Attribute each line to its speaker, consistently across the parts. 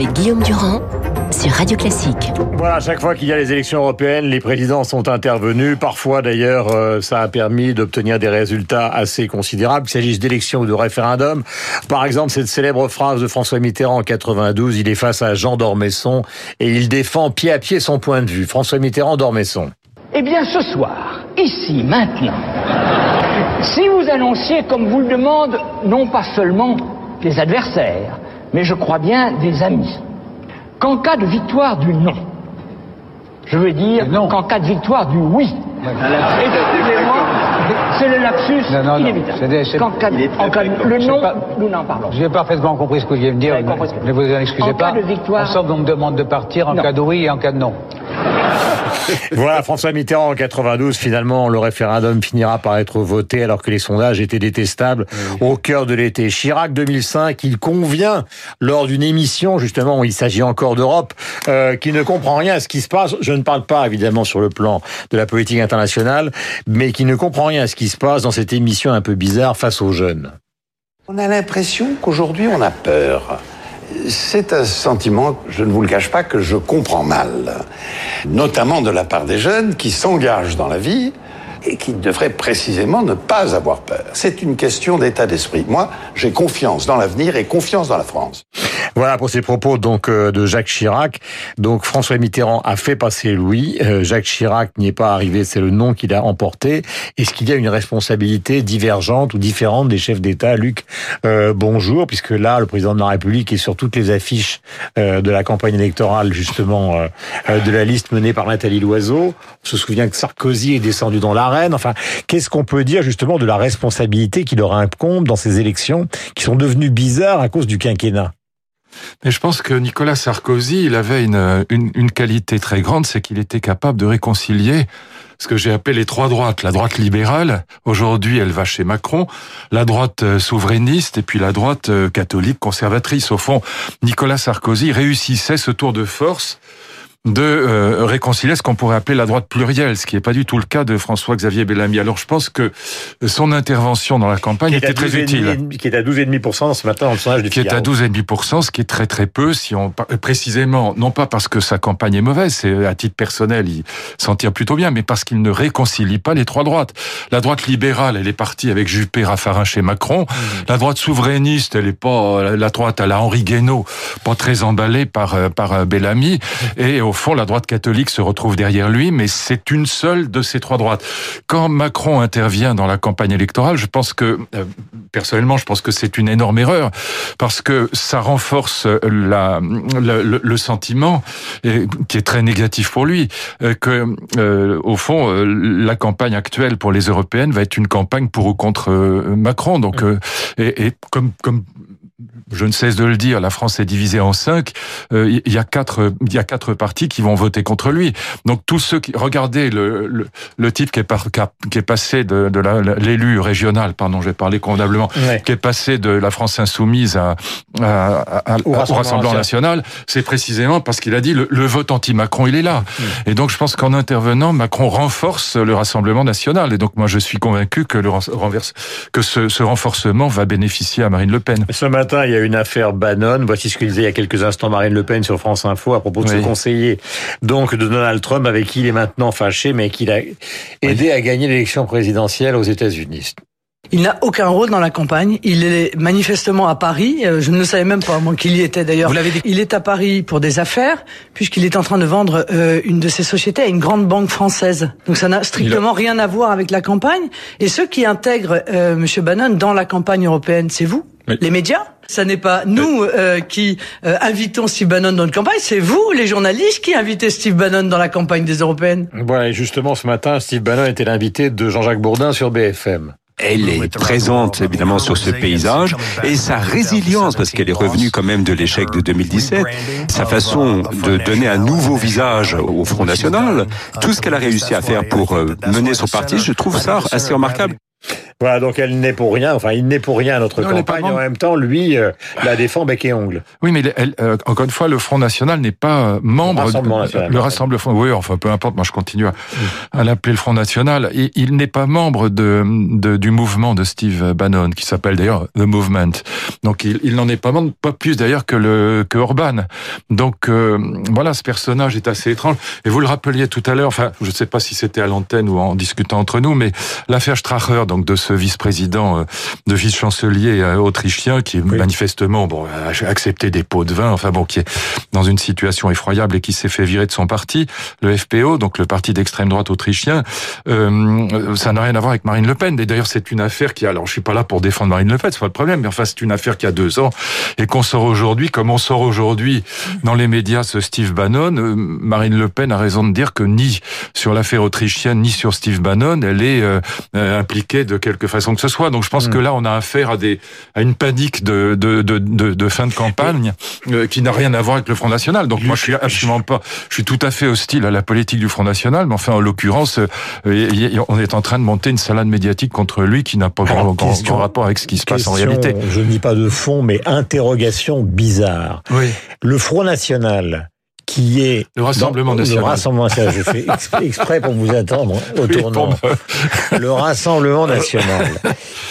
Speaker 1: avec Guillaume Durand sur Radio Classique.
Speaker 2: Voilà, à chaque fois qu'il y a les élections européennes, les présidents sont intervenus. Parfois, d'ailleurs, euh, ça a permis d'obtenir des résultats assez considérables, qu'il s'agisse d'élections ou de référendums. Par exemple, cette célèbre phrase de François Mitterrand en 92, il est face à Jean d'Ormesson et il défend pied à pied son point de vue. François Mitterrand d'Ormesson.
Speaker 3: Eh bien, ce soir, ici, maintenant, si vous annonciez, comme vous le demande, non pas seulement des adversaires, mais je crois bien des amis, qu'en cas de victoire du non, je veux dire qu'en cas de victoire du oui, excusez-moi, c'est le lapsus
Speaker 4: Non, non, non.
Speaker 3: inévitable.
Speaker 4: C'est des- c'est-
Speaker 3: Qu'en cas,
Speaker 4: il est
Speaker 3: en cas de- le
Speaker 4: pas.
Speaker 3: nous n'en parlons.
Speaker 4: J'ai parfaitement compris ce que vous vouliez me dire, ne vous en excusez
Speaker 3: En
Speaker 4: pas.
Speaker 3: cas de victoire-
Speaker 4: En sorte qu'on me demande de partir en
Speaker 3: Non.
Speaker 4: cas de oui et en cas de non.
Speaker 2: Voilà, François Mitterrand en 92, finalement, le référendum finira par être voté alors que les sondages étaient détestables au cœur de l'été. Chirac 2005, il convient lors d'une émission, justement, où il s'agit encore d'Europe, euh, qui ne comprend rien à ce qui se passe. Je ne parle pas, évidemment, sur le plan de la politique internationale, mais qui ne comprend rien à ce qui se passe dans cette émission un peu bizarre face aux jeunes.
Speaker 5: On a l'impression qu'aujourd'hui on a peur. C'est un sentiment, je ne vous le cache pas, que je comprends mal. Notamment de la part des jeunes qui s'engagent dans la vie et qui devraient précisément ne pas avoir peur. C'est une question d'état d'esprit. Moi, j'ai confiance dans l'avenir et confiance dans la France.
Speaker 2: Voilà pour ces propos donc euh, de Jacques Chirac. Donc François Mitterrand a fait passer Louis. Euh, Jacques Chirac n'y est pas arrivé, c'est le nom qu'il a emporté. Est-ce qu'il y a une responsabilité divergente ou différente des chefs d'État? Luc, euh, bonjour, puisque là le président de la République est sur toutes les affiches euh, de la campagne électorale justement euh, euh, de la liste menée par Nathalie Loiseau. On se souvient que Sarkozy est descendu dans l'arène. Enfin, qu'est-ce qu'on peut dire justement de la responsabilité qui leur incombe dans ces élections qui sont devenues bizarres à cause du quinquennat?
Speaker 6: Mais je pense que Nicolas Sarkozy, il avait une, une, une qualité très grande, c'est qu'il était capable de réconcilier ce que j'ai appelé les trois droites. La droite libérale, aujourd'hui, elle va chez Macron, la droite euh, souverainiste et puis la droite euh, catholique conservatrice. Au fond, Nicolas Sarkozy réussissait ce tour de force de euh, réconcilier ce qu'on pourrait appeler la droite plurielle, ce qui n'est pas du tout le cas de François-Xavier Bellamy. Alors je pense que son intervention dans la campagne était très
Speaker 2: 12,5
Speaker 6: utile
Speaker 2: qui est à 12,5% ce matin dans le sondage du
Speaker 6: qui est à
Speaker 2: Figaro.
Speaker 6: 12,5%, ce qui est très très peu, si on euh, précisément, non pas parce que sa campagne est mauvaise, c'est à titre personnel, il s'en tire plutôt bien, mais parce qu'il ne réconcilie pas les trois droites. La droite libérale, elle est partie avec Juppé, Raffarin chez Macron. La droite souverainiste, elle est pas la droite à la Henri Guénaud, pas très emballée par euh, par euh, Bellamy. Et au fond, la droite catholique se retrouve derrière lui, mais c'est une seule de ces trois droites. Quand Macron intervient dans la campagne électorale, je pense que euh, personnellement, je pense que c'est une énorme erreur parce que ça renforce la, le, le- le sentiment et- qui est très négatif pour lui euh, que euh, au fond euh, la campagne actuelle pour les européennes va être une campagne pour ou contre euh, Macron. Donc euh, et, et comme comme je ne cesse de le dire, la France est divisée en cinq. Euh, Il y a quatre, il y a quatre partis qui vont voter contre lui. Donc tous ceux qui regardez le le, le type qui est, par, qui est passé de, de l'élu régional, pardon, j'ai parlé convenablement,
Speaker 2: Ouais.
Speaker 6: qui est passé de la France insoumise à, à-
Speaker 2: Au Rassemblement
Speaker 6: national, c'est précisément parce qu'il a dit le, le vote anti-Macron, il est là. Et donc je pense qu'en intervenant, Macron renforce le Rassemblement national. Et donc moi je suis convaincu que le ren- renverse, que ce, ce renforcement va bénéficier à Marine Le Pen.
Speaker 2: Ce matin, il y a une affaire Bannon. Voici ce que disait il y a quelques instants Marine Le Pen sur France Info à propos de
Speaker 6: Oui.
Speaker 2: ce conseiller donc de Donald Trump avec qui il est maintenant fâché, mais qu'il a aidé à gagner l'élection présidentielle aux États-Unis.
Speaker 7: Il n'a aucun rôle dans la campagne. Il est manifestement à Paris. Euh, Je ne le savais même pas, moi, qu'il y était d'ailleurs.
Speaker 6: Vous l'avez dit.
Speaker 7: Il est à Paris pour des affaires, puisqu'il est en train de vendre euh, une de ses sociétés à une grande banque française. Donc ça n'a strictement rien à voir avec la campagne. Et ceux qui intègrent euh, Monsieur Bannon dans la campagne européenne, c'est vous,
Speaker 6: Oui.
Speaker 7: les médias? Ça n'est pas nous euh, qui euh, invitons Steve Bannon dans une campagne, c'est vous, les journalistes, qui invitez Steve Bannon dans la campagne des européennes.
Speaker 2: Voilà, et justement ce matin, Steve Bannon était l'invité de Jean-Jacques Bourdin sur BFM.
Speaker 8: Elle est présente évidemment sur ce paysage et sa résilience, parce qu'elle est revenue quand même de l'échec de 2017, sa façon de donner un nouveau visage au Front National, tout ce qu'elle a réussi à faire pour euh, mener son parti, je trouve ça assez remarquable.
Speaker 2: Voilà, donc elle n'est pour rien, enfin il n'est pour rien à notre
Speaker 6: Non,
Speaker 2: campagne, en même temps, lui euh, la défend bec et ongle.
Speaker 6: Oui, mais elle, euh, encore une fois, le Front National n'est pas euh, membre.
Speaker 2: Le Rassemblement National,
Speaker 6: Le. Rassemblement. Oui, enfin, peu importe. Moi, je continue à, à l'appeler le Front National. Et il n'est pas membre de, de- du mouvement de Steve Bannon, qui s'appelle d'ailleurs The Movement. Donc, il, il n'en est pas membre, pas plus d'ailleurs que le que Orban. Donc, euh, voilà, ce personnage est assez étrange. Et vous le rappeliez tout à l'heure. Enfin, je ne sais pas si c'était à l'antenne ou en discutant entre nous, mais l'affaire Stracher, donc de ce vice-président, euh, de vice-chancelier euh, autrichien, qui manifestement bon a accepté des pots de vin, enfin bon, qui est dans une situation effroyable et qui s'est fait virer de son parti, le FPO, donc le parti d'extrême droite autrichien. Euh, ça n'a rien à voir avec Marine Le Pen. Et d'ailleurs, c'est une affaire qui, alors, je suis pas là pour défendre Marine Le Pen, c'est pas le problème, mais enfin, c'est une affaire qui a deux ans et qu'on sort aujourd'hui, comme on sort aujourd'hui dans les médias ce Steve Bannon. euh, Marine Le Pen a raison de dire que ni sur l'affaire autrichienne ni sur Steve Bannon, elle est euh, impliquée de quelque façon que ce soit. Donc, je pense que là, on a affaire à des à une panique de de de, de, de fin de campagne euh, qui n'a rien à voir avec le Front National. Donc, moi, je suis absolument pas, je suis tout à fait hostile à la politique du Front National, mais enfin, en l'occurrence, euh, on est en train de monter une salade médiatique contre lui qui n'a pas grand,
Speaker 2: question-
Speaker 6: grand rapport avec ce qui se passe en réalité.
Speaker 2: Je ne dis pas de fond, mais interrogation bizarre.
Speaker 6: Oui.
Speaker 2: Le Front National, qui est
Speaker 6: Le Rassemblement
Speaker 2: dans-
Speaker 6: National.
Speaker 2: Le Rassemblement National. Je fais ex- exprès pour vous attendre au
Speaker 6: Oui,
Speaker 2: tournant. Le Rassemblement National,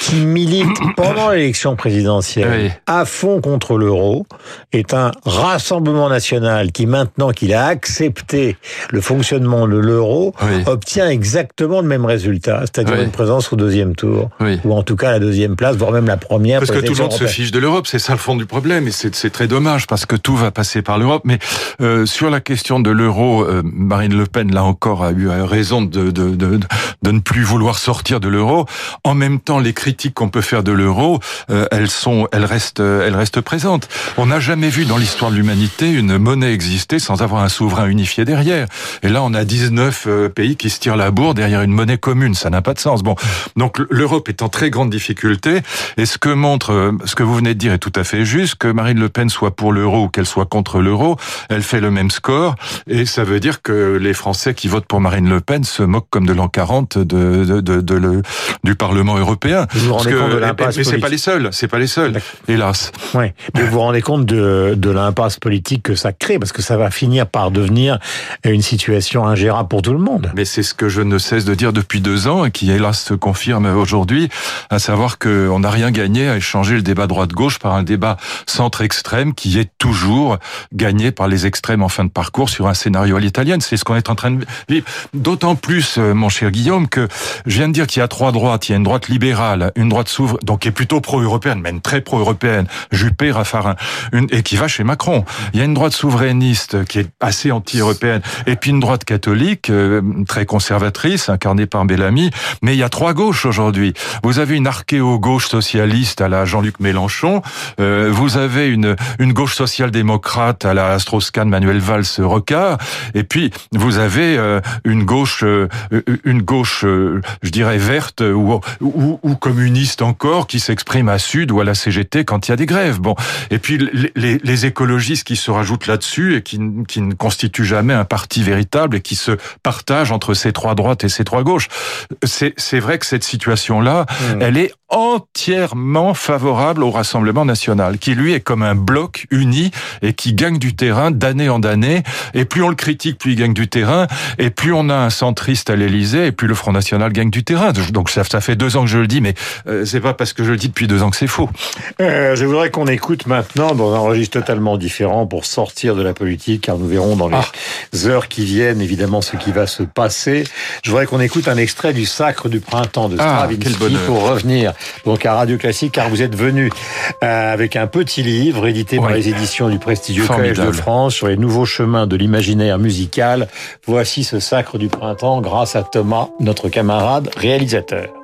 Speaker 2: qui milite pendant l'élection présidentielle
Speaker 6: Oui.
Speaker 2: à fond contre l'euro, est un Rassemblement National qui, maintenant qu'il a accepté le fonctionnement de l'euro,
Speaker 6: Oui.
Speaker 2: obtient exactement le même résultat, c'est-à-dire une présence au deuxième tour, ou en tout cas la deuxième place, voire même la première.
Speaker 6: Parce que tout le monde se fiche de l'Europe, c'est ça le fond du problème, et c'est c'est très dommage parce que tout va passer par l'Europe. Mais euh, sur la question de l'euro, euh, Marine Le Pen là encore a eu raison de, de, de, de ne plus vouloir sortir de l'euro. En même temps, les critiques qu'on peut faire de l'euro, euh, elles sont, elles restent, elles restent présentes. On n'a jamais vu dans l'histoire de l'humanité une monnaie exister sans avoir un souverain unifié derrière. Et là, on a 19 euh, pays qui se tirent la bourre derrière une monnaie commune. Ça n'a pas de sens. Bon, donc l'Europe est en très grande difficulté. Et ce que montre, euh, ce que vous venez de dire est tout à fait juste, que Marine Le Pen soit pour l'euro ou qu'elle soit contre l'euro, elle fait le même score. Et ça veut dire que les Français qui votent pour Marine Le Pen se moquent comme de l'an 40 de, de, de, de le, du Parlement européen.
Speaker 2: Vous vous rendez
Speaker 6: que-
Speaker 2: compte de
Speaker 6: mais-
Speaker 2: l'impasse
Speaker 6: mais c'est pas les seuls, c'est pas les seuls, hélas.
Speaker 2: Oui, mais vous vous rendez compte de, de l'impasse politique que ça crée, parce que ça va finir par devenir une situation ingérable pour tout le monde.
Speaker 6: Mais c'est ce que je ne cesse de dire depuis deux ans et qui hélas se confirme aujourd'hui, à savoir qu'on n'a rien gagné à échanger le débat droite-gauche par un débat centre-extrême qui est toujours gagné par les extrêmes en fin de parcours sur un scénario à l'italienne. C'est ce qu'on est en train de vivre. D'autant plus, euh, mon cher Guillaume, que je viens de dire qu'il y a trois droites. Il y a une droite libérale, une droite souveraine, donc qui est plutôt pro-européenne, même très pro-européenne, Juppé, Raffarin, une, et qui va chez Macron. Il y a une droite souverainiste qui est assez anti-européenne, et puis une droite catholique euh, très conservatrice, incarnée par Bellamy. Mais il y a trois gauches aujourd'hui. Vous avez une archéo-gauche socialiste à la Jean-Luc Mélenchon. Euh, vous avez une, une gauche social-démocrate à la Strauss-Kahn, Manuel Valls, Rocard. Et puis vous avez euh, une gauche, euh, une gauche, euh, je dirais verte ou, ou, ou communiste encore, qui s'exprime à Sud ou à la CGT quand il y a des grèves. Bon, et puis les, les, les écologistes qui se rajoutent là-dessus et qui, qui ne constituent jamais un parti véritable et qui se partagent entre ces trois droites et ces trois gauches. C'est c'est vrai que cette situation-là, elle est entièrement favorable au Rassemblement national, qui lui est comme un bloc uni et qui gagne du terrain d'année en année. Et plus on le critique, plus il gagne du terrain. Et plus on a un centriste à l'Élysée, et plus le Front National gagne du terrain. Donc ça, ça fait deux ans que je le dis, mais euh, c'est pas parce que je le dis depuis deux ans que c'est faux.
Speaker 2: Euh, je voudrais qu'on écoute maintenant dans un registre totalement différent pour sortir de la politique, car nous verrons dans les
Speaker 6: Ah.
Speaker 2: heures qui viennent évidemment ce qui va se passer. Je voudrais qu'on écoute un extrait du Sacre du printemps de
Speaker 6: Ah,
Speaker 2: Stravinsky
Speaker 6: bonheur.
Speaker 2: pour revenir donc à Radio Classique, car vous êtes venu euh, avec un petit livre édité par les éditions du prestigieux Collège de. France sur les nouveaux chemins de l'imaginaire musical. Voici ce Sacre du printemps grâce à Thomas, notre camarade réalisateur.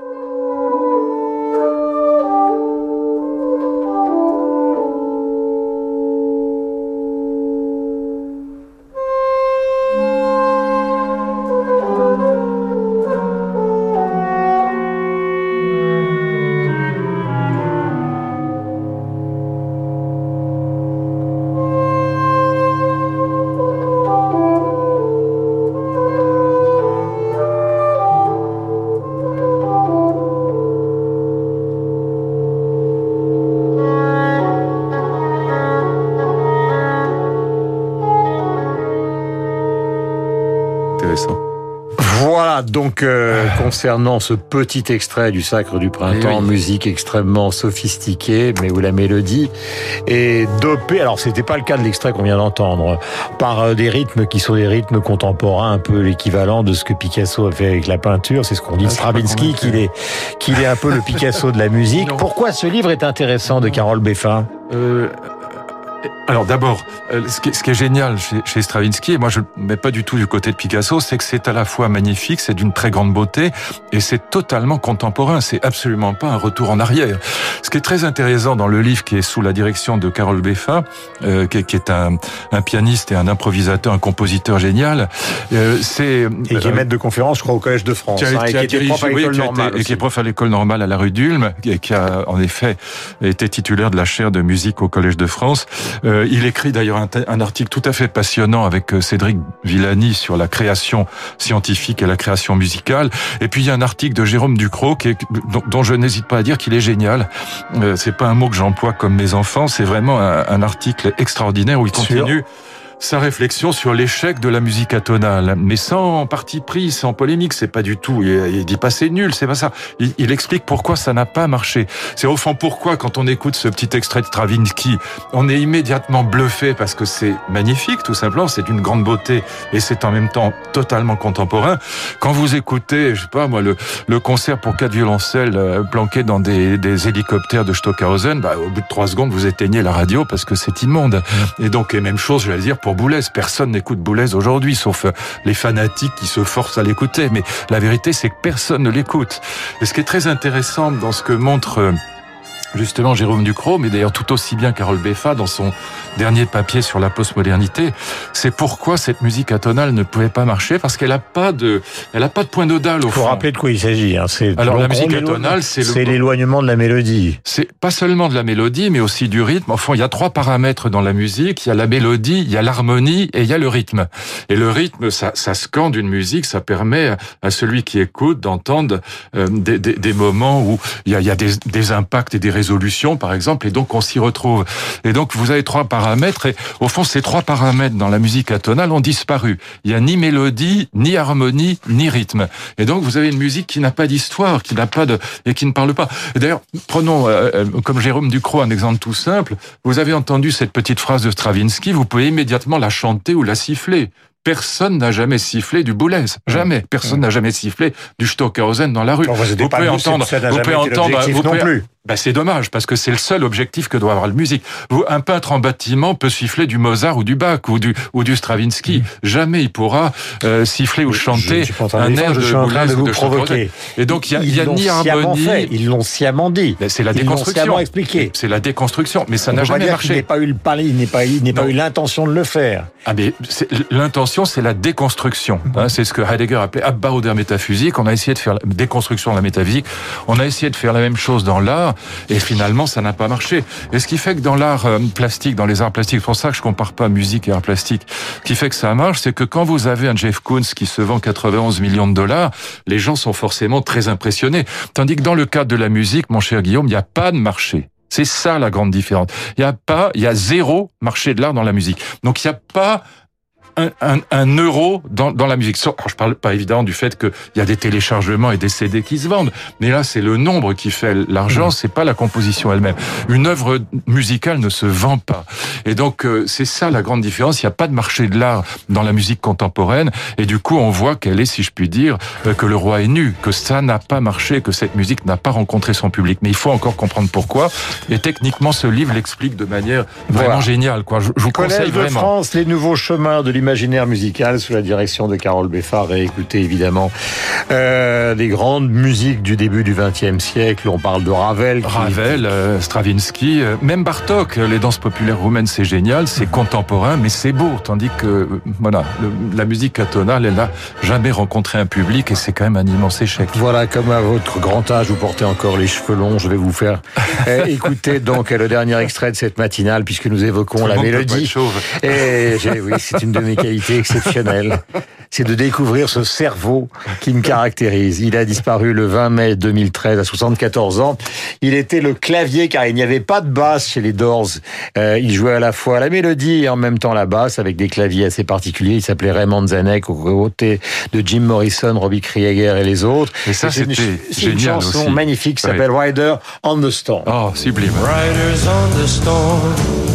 Speaker 2: Donc euh, concernant ce petit extrait du Sacre du Printemps,
Speaker 6: Eh oui.
Speaker 2: musique extrêmement sophistiquée, mais où la mélodie est dopée. Alors c'était pas le cas de l'extrait qu'on vient d'entendre, par euh, des rythmes qui sont des rythmes contemporains, un peu l'équivalent de ce que Picasso a fait avec la peinture. C'est ce qu'on dit de
Speaker 6: Ah, pas
Speaker 2: Stravinsky, qu'il est qu'il est un peu le Picasso de la musique.
Speaker 6: Non.
Speaker 2: Pourquoi ce livre est intéressant de Carole Beffin
Speaker 6: Euh, alors d'abord, euh, ce qui, est- qui génial chez, Stravinsky, et moi je ne mets pas du tout du côté de Picasso, c'est que c'est à la fois magnifique, c'est d'une très grande beauté, et c'est totalement contemporain, c'est absolument pas un retour en arrière. Ce qui est très intéressant dans le livre qui est sous la direction de Carole Beffa, euh, qui, est- qui un, un pianiste et un improvisateur, un compositeur génial, euh, c'est...
Speaker 2: Et qui est
Speaker 6: euh,
Speaker 2: maître de conférence, je crois, au Collège de France.
Speaker 6: qui a,
Speaker 2: hein, et
Speaker 6: qui
Speaker 2: qui
Speaker 6: a
Speaker 2: était
Speaker 6: dirigé-
Speaker 2: prof à l'école
Speaker 6: qui a été- et qui est prof à l'école normale à la rue d'Ulm, et qui a en effet été titulaire de la chaire de musique au Collège de France. Euh, il écrit d'ailleurs un, un article tout à fait passionnant avec euh, Cédric Villani sur la création scientifique et la création musicale. Et puis il y a un article de Jérôme Ducrot qui est, dont, dont je n'hésite pas à dire qu'il est génial. Euh, c'est pas un mot que j'emploie comme mes enfants, c'est vraiment un, un article extraordinaire où il continue sa réflexion sur l'échec de la musique atonale, mais sans parti pris, sans polémique. C'est pas du tout. Il, dit pas c'est nul, c'est pas ça. Il, explique pourquoi ça n'a pas marché. C'est au fond pourquoi, quand on écoute ce petit extrait de Stravinsky, on est immédiatement bluffé parce que c'est magnifique, tout simplement. C'est d'une grande beauté et c'est en même temps totalement contemporain. Quand vous écoutez, je sais pas moi, le, le concert pour quatre violoncelles euh, planqué dans des, des hélicoptères de Stockhausen, bah, au bout de trois secondes, vous éteignez la radio parce que c'est immonde. Et donc, et même chose, je vais dire, pour Boulez. Personne n'écoute Boulez aujourd'hui, sauf euh, les fanatiques qui se forcent à l'écouter. Mais la vérité, c'est que personne ne l'écoute. Et ce qui est très intéressant dans ce que montre euh, justement Jérôme Ducrot, mais d'ailleurs tout aussi bien Carole Beffa dans son dernier papier sur la postmodernité, c'est pourquoi cette musique atonale ne pouvait pas marcher parce qu'elle a pas de, elle a pas de point nodal au
Speaker 2: Il faut
Speaker 6: fond.
Speaker 2: rappeler de quoi il s'agit. Hein. C'est
Speaker 6: Alors, la musique atonale, c'est
Speaker 2: l'éloignement de la mélodie.
Speaker 6: C'est pas seulement de la mélodie, mais aussi du rythme. Enfin, il y a trois paramètres dans la musique. Il y a la mélodie, il y a l'harmonie et il y a le rythme. Et le rythme, ça, ça scande une musique, ça permet à- celui qui écoute d'entendre euh, des, des- des moments où il y a, il y a des, des impacts et des par exemple, et donc on s'y retrouve. Et donc vous avez trois paramètres, et au fond, ces trois paramètres dans la musique atonale ont disparu. Il y a ni mélodie, ni harmonie, ni rythme. Et donc vous avez une musique qui n'a pas d'histoire, qui n'a pas de et qui ne parle pas. Et D'ailleurs, prenons euh, euh, comme Jérôme Ducrot un exemple tout simple. Vous avez entendu cette petite phrase de Stravinsky, vous pouvez immédiatement la chanter ou la siffler. Personne n'a jamais sifflé du Boulez. Jamais. Personne n'a jamais sifflé du Stockhausen dans la rue. Vous pouvez entendre, vous pouvez entendre, vous pouvez-. Ben, c'est dommage parce que c'est le seul objectif que doit avoir le musique. Un peintre en bâtiment peut siffler du Mozart ou du Bach ou du ou du Stravinsky. Jamais il pourra euh, siffler ou
Speaker 2: Je
Speaker 6: chanter
Speaker 2: suis de
Speaker 6: un air
Speaker 2: je
Speaker 6: de
Speaker 2: suis en train
Speaker 6: Boulez
Speaker 2: de
Speaker 6: ou
Speaker 2: vous
Speaker 6: de
Speaker 2: provoquer.
Speaker 6: Et donc il y a, il y a
Speaker 2: Ils l'ont
Speaker 6: ni
Speaker 2: sciemment
Speaker 6: harmonie.
Speaker 2: fait, Ils l'ont sciemment dit.
Speaker 6: Ben, c'est la
Speaker 2: Ils
Speaker 6: déconstruction.
Speaker 2: expliqué.
Speaker 6: C'est la déconstruction, mais ça n'a jamais marché.
Speaker 2: n'ait pas eu le palais, il n'est pas, il n'est pas eu l'intention de le faire.
Speaker 6: Ah mais l'intention, c'est la déconstruction. Hein, c'est ce que Heidegger appelait Abbau der Métaphysique. On a essayé de faire la déconstruction de la métaphysique. On a essayé de faire la même chose dans l'art, et finalement, ça n'a pas marché. Et ce qui fait que dans l'art euh, plastique, dans les arts plastiques, c'est pour ça que je compare pas musique et art plastique, ce qui fait que ça marche, c'est que quand vous avez un Jeff Koons qui se vend 91 millions de dollars, les gens sont forcément très impressionnés. Tandis que dans le cadre de la musique, mon cher Guillaume, il n'y a pas de marché. C'est ça la grande différence. Il y a pas, il y a zéro marché de l'art dans la musique. Donc il n'y a pas un, un, un euro dans, dans la musique. Alors, je parle pas évidemment du fait qu'il y a des téléchargements et des CD qui se vendent, mais là c'est le nombre qui fait l'argent, c'est pas la composition elle-même. Une œuvre musicale ne se vend pas, et donc euh, c'est ça la grande différence. Il n'y a pas de marché de l'art dans la musique contemporaine, et du coup on voit qu'elle est, si je puis dire, euh, que le roi est nu, que ça n'a pas marché, que cette musique n'a pas rencontré son public. Mais il faut encore comprendre pourquoi. Et techniquement, ce livre l'explique de manière vraiment
Speaker 2: Voilà.
Speaker 6: géniale. Quoi. Je, je vous
Speaker 2: Collège
Speaker 6: conseille
Speaker 2: de
Speaker 6: vraiment.
Speaker 2: France, les nouveaux chemins de l'imaginaire musical sous la direction de Carole Beffard. Et écoutez évidemment euh, des grandes musiques du début du XXe siècle. On parle de Ravel. qui-
Speaker 6: Ravel, euh, Stravinsky, euh, même Bartok, euh, les danses populaires roumaines, c'est génial, c'est contemporain, mais c'est beau. Tandis que, voilà, le- la musique atonale, elle n'a jamais rencontré un public et c'est quand même un immense échec.
Speaker 2: Voilà, comme à votre grand âge, vous portez encore les cheveux longs, je vais vous faire écouter donc le dernier extrait de cette matinale, puisque nous évoquons
Speaker 6: Tout
Speaker 2: la mélodie. Et oui, c'est une de mes qualités exceptionnelles. c'est de découvrir ce cerveau qui me caractérise. Il a disparu le 20 mai 2013 à 74 ans. Il était le clavier car il n'y avait pas de basse chez les Doors. Euh, il jouait à la fois la mélodie et en même temps la basse avec des claviers assez particuliers. Il s'appelait Raymond Zanek aux côtés de Jim Morrison, Robbie Krieger et les autres.
Speaker 6: Et ça,
Speaker 2: c'est une,
Speaker 6: c'était
Speaker 2: une chanson
Speaker 6: aussi.
Speaker 2: magnifique qui s'appelle Rider on the Storm.
Speaker 6: Oh, sublime.
Speaker 9: Riders on the storm.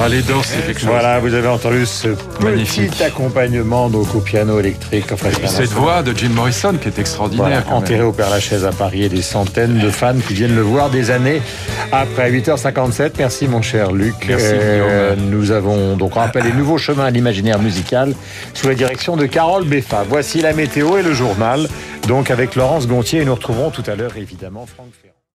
Speaker 6: Ah, les c'est quelque chose.
Speaker 2: Voilà, vous avez entendu ce
Speaker 6: Magnifique.
Speaker 2: petit accompagnement donc au piano électrique. Enfin,
Speaker 6: Cette voix de Jim Morrison qui est extraordinaire.
Speaker 2: Voilà, enterré au Père Lachaise à Paris et des centaines de fans qui viennent le voir des années après 8h57. Merci mon cher Luc. Euh,
Speaker 6: Merci,
Speaker 2: nous avons donc on rappelle les nouveaux chemins à l'imaginaire musical sous la direction de Carole Beffa. Voici la météo et le journal. Donc avec Laurence Gontier et nous retrouverons tout à l'heure évidemment Franck Ferrand.